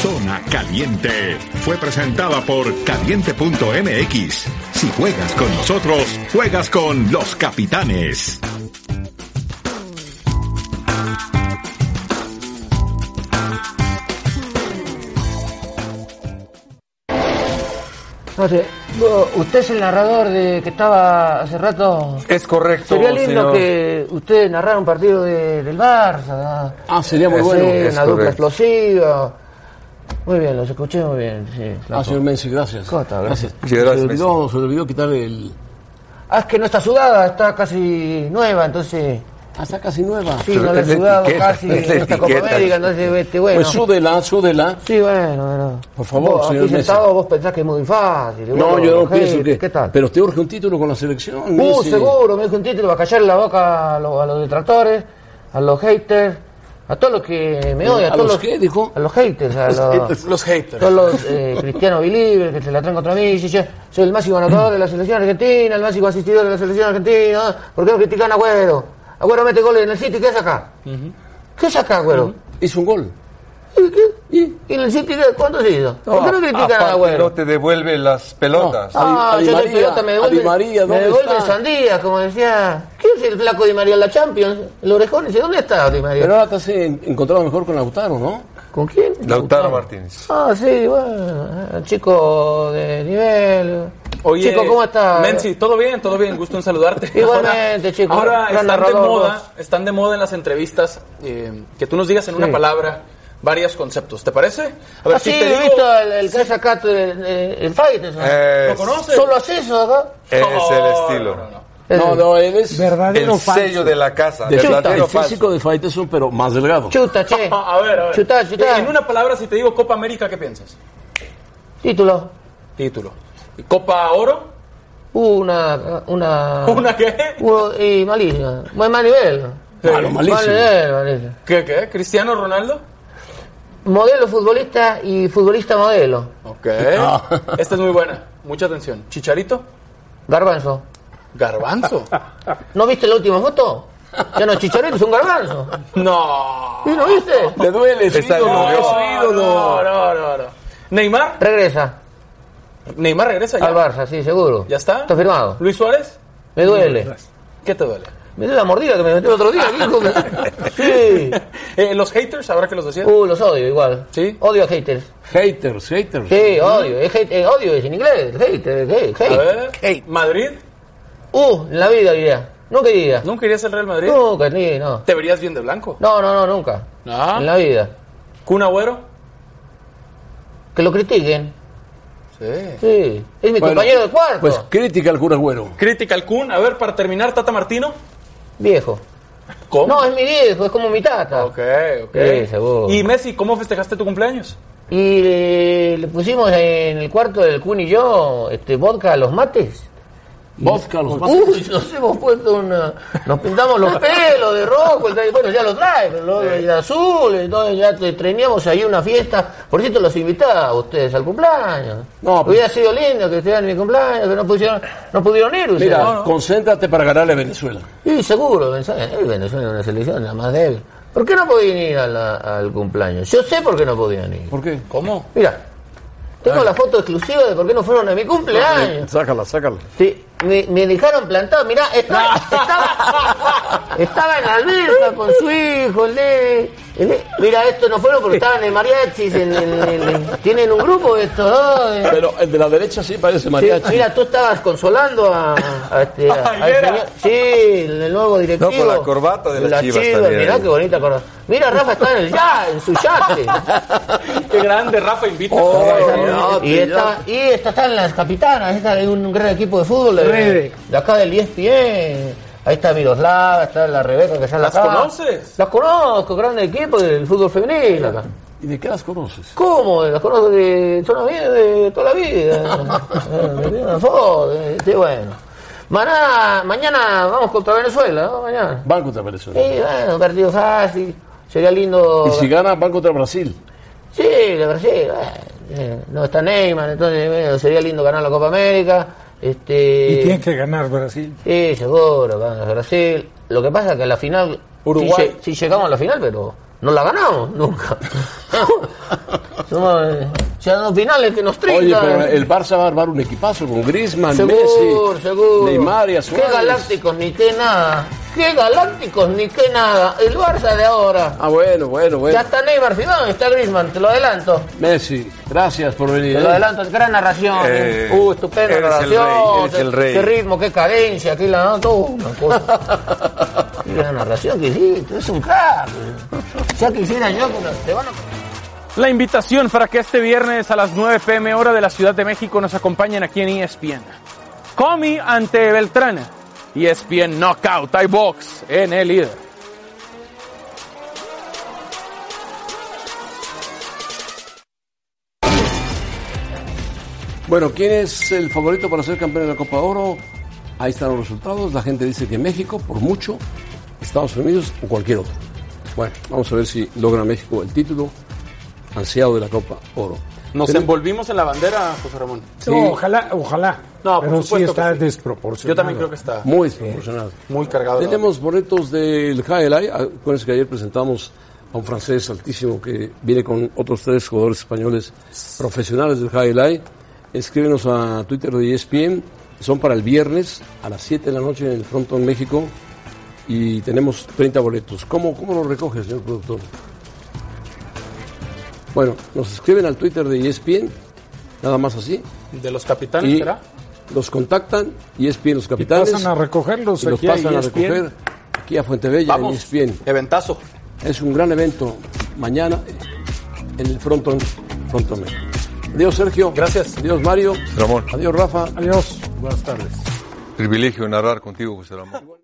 Zona Caliente fue presentada por caliente.mx. Si juegas con nosotros, juegas con los capitanes. Vo- usted es el narrador de que estaba hace rato. Es correcto, Sería lindo señor. que usted narrara un partido de- del Barça. Ah, sería muy Sí, bueno. Una Es dupla explosiva. Muy bien, los escuché muy bien. Sí, Ah, señor Menzi, gracias. ¿Cómo está? Gracias. Se olvidó, se le olvidó quitar el... Ah, es que no está sudada, está casi nueva, entonces. Está casi nueva. Sí, no la sudado etiqueta, casi en esta Copa. América, entonces, este, bueno. Pues súdela, súdela. Sí, bueno, bueno. Por favor, Vos, señor aquí Messi. sentado vos pensás que es muy fácil. No, bueno, yo no pienso que... ¿Qué tal? Pero te urge un título con la selección, Uh, Messi. seguro, me dijo un título, va a callar la boca a los, a los detractores, a los haters, a todos los que me odian. ¿A todos los qué, dijo? A los haters, a Los los, haters. Todos los eh, cristianos believers que se la traen contra mí. Sí, sí, soy el máximo anotador de la selección argentina, el máximo asistidor de la selección argentina. ¿Por qué no critican a Agüero? Agüero mete goles en el City, ¿qué saca? ¿Qué saca Agüero? Hizo un gol. ¿Y, qué? ¿Y en el City qué? cuánto ha sido? ¿Por qué no critican a Agüero? no te devuelve las pelotas. Ah, Di yo de María, pelota me devuelve, María, me ¿dónde devuelve está? sandía, como decía. ¿Qué si el flaco Di María en la Champions, el orejón, dice, ¿dónde está Di María? Pero ahora te has en- encontrado mejor con Lautaro, ¿no? ¿Con quién? Lautaro Martínez. Ah, sí, bueno, chico de nivel. Oye, chico, ¿cómo estás? Menzi, todo bien, todo bien, gusto en saludarte. Igualmente, chico. Ahora están de moda, vos. están de moda en las entrevistas eh, que tú nos digas en una Sí. palabra varios conceptos. ¿Te parece? A ver, Ah, si sí, te he digo... visto el, el que acá el, el, fight. eso. Es- ¿Lo conoces? ¿Solo eso acá? Es No, el no, estilo. no, no. No, no, él es Verdadero El falso. sello de la casa. de verdadero el físico de Faitelson, pero más delgado. Chuta, che. A ver, a ver. Chutá, chutá. En una palabra, si te digo Copa América, ¿qué piensas? Título. Título. ¿Y Copa Oro? Una. Una. ¿Una qué? Uno- y malísima. Buen mal nivel. Malo, malísimo. Mal nivel, malísimo. ¿Qué, qué? ¿Cristiano Ronaldo? Modelo futbolista y futbolista modelo. Ok. Esta es muy buena. Mucha atención. ¿Chicharito? Garbanzo. ¿Garbanzo? ¿No viste la última foto? Ya no es chicharito, es un garbanzo. No. ¿Y no viste? Le duele, es su ídolo. No, no, no, no. ¿Neymar? Regresa. ¿Neymar regresa ya? Al Barça, sí, seguro. ¿Ya está? Está firmado. ¿Luis Suárez? Me duele. ¿Qué te duele? Me duele la mordida que me metió el otro día. hijo. Sí. Eh, ¿Los haters? ¿Ahora que los decías? Uh, los odio igual. ¿Sí? Odio a haters. Haters, haters. Sí, odio. Es hate- eh, odio es en inglés. Hater, hate, A hate. ver. ¿Madrid? Uh, en la vida diría. Nunca diría. ¿Nunca irías al Real Madrid? Nunca, ni, no. ¿Te verías bien de blanco? No, no, no, nunca. Ah. En la vida. ¿Kun Agüero? Que lo critiquen. Sí. Sí. Es mi Bueno, compañero de cuarto. Pues crítica al cura Agüero. Crítica al Kun. A ver, para terminar, Tata Martino. Viejo. ¿Cómo? No, es mi viejo, es como mi tata. Ok, ok. Sí, seguro. ¿Y Messi, cómo festejaste tu cumpleaños? Y le, le pusimos en el cuarto del Kun y yo este, vodka a los mates. Vodka, los. Uy, nos hemos puesto una. Nos pintamos los pelos de rojo, el bueno, ya lo trae, pero lo de azul, entonces ya te treníamos ahí una fiesta. Por cierto, los invitaba a ustedes al cumpleaños. No, pues- Hubiera sido lindo que estuvieran en mi cumpleaños, que no, pusieron, no pudieron ir ustedes. Mira, concéntrate para ganarle a Venezuela. Y seguro, Venezuela eh, Venezuela es una selección la más débil. ¿Por qué no podían ir a la- al cumpleaños? Yo sé por qué no podían ir. ¿Por qué? ¿Cómo? Mira, tengo la foto exclusiva de por qué no fueron a mi cumpleaños. Sácala, sácala. Sí, me, me dejaron plantado. Mirá, estaba, estaba, estaba en con su hijo, el de- Mira, esto no fueron porque estaban en mariachis. En, en- en- tienen un grupo estos, ¿no? De- Pero el de la derecha sí parece Sí, mariachi. mira, tú estabas consolando a, a este, a- Higuera. señor- sí, el, el nuevo directivo. No, con la corbata de las Chivas Chivas. Mirá qué bonita corbata. Mira, Rafa está en el ya, en su yate. Qué grande, Rafa, invita. Oh, y, esta, y esta está en las capitanas, esta es un gran equipo de fútbol de, de acá del E ESPN. Ahí está Miroslava, está la Rebeca que ya la ¿Las conoces? Las conozco, gran equipo del fútbol femenil acá. ¿Y de qué las conoces? ¿Cómo? Las conozco de, son amigas de toda la vida. Eh, Me una foto, eh, bueno. Mañana, mañana vamos contra Venezuela, ¿no? Mañana. Van contra Venezuela. Sí, bueno, partido fácil. Sería lindo. Y si gana, van contra Brasil. Sí, de Brasil. eh, no está Neymar, entonces bueno, sería lindo ganar la Copa América. Este, Y tiene que ganar Brasil. Sí, seguro, gana Brasil. Lo que pasa es que a la final, Uruguay. Sí llegamos a la final, pero no la ganamos nunca. Somos eh, dos finales que nos trincan. Oye, pero el Barça va a armar un equipazo con Griezmann, Seguro, Messi, seguro. Neymar y a Qué Suárez. galácticos ni qué nada. Qué galácticos ni qué nada. El Barça de ahora. Ah, bueno, bueno, bueno. Ya está Neymar firmado, está Griezmann, te lo adelanto. Messi, gracias por venir. Te ¿eh? lo adelanto, gran narración. Eh, uh, estupenda el narración. rey, qué- el rey. Qué ritmo, qué cadencia, aquí la no, todo una cosa. Gran narración que hiciste, es un crack. Ya quisiera yo que nos- te van a... La invitación para que este viernes a las 9 pm hora de la Ciudad de México nos acompañen aquí en ESPN. Comi ante Beltrán. ESPN Knockout, hay box en el líder. Bueno, ¿quién es el favorito para ser campeón de la Copa Oro? Ahí están los resultados. La gente dice que México, por mucho, Estados Unidos o cualquier otro. Bueno, vamos a ver si logra México el título ansiado de la Copa Oro. Nos envolvimos en la bandera, José Ramón. No, ojalá, ojalá. No, por pero sí supuesto está que sí. desproporcionado. Yo también creo que está Muy desproporcionado. muy cargado. Tenemos boletos del Highlight. Acuérdense que ayer presentamos a un francés altísimo que viene con otros tres jugadores españoles profesionales del Highlight. Escríbenos a Twitter de ESPN. Son para el viernes a las 7 de la noche en el Frontón México. Y tenemos 30 boletos. ¿Cómo, cómo lo recoge, señor productor? Bueno, nos escriben al Twitter de E ESPN, nada más así. De los capitanes, y ¿será? los contactan, y ESPN los capitanes. pasan a recogerlos y los aquí pasan a, ESPN. recoger aquí a Fuentebella Vamos. en E ESPN. Eventazo. Es un gran evento mañana en el Frontón, Frontón. Adiós, Sergio. Gracias. Adiós, Mario. Ramón. Adiós, Rafa. Adiós. Buenas tardes. Privilegio narrar contigo, José Ramón.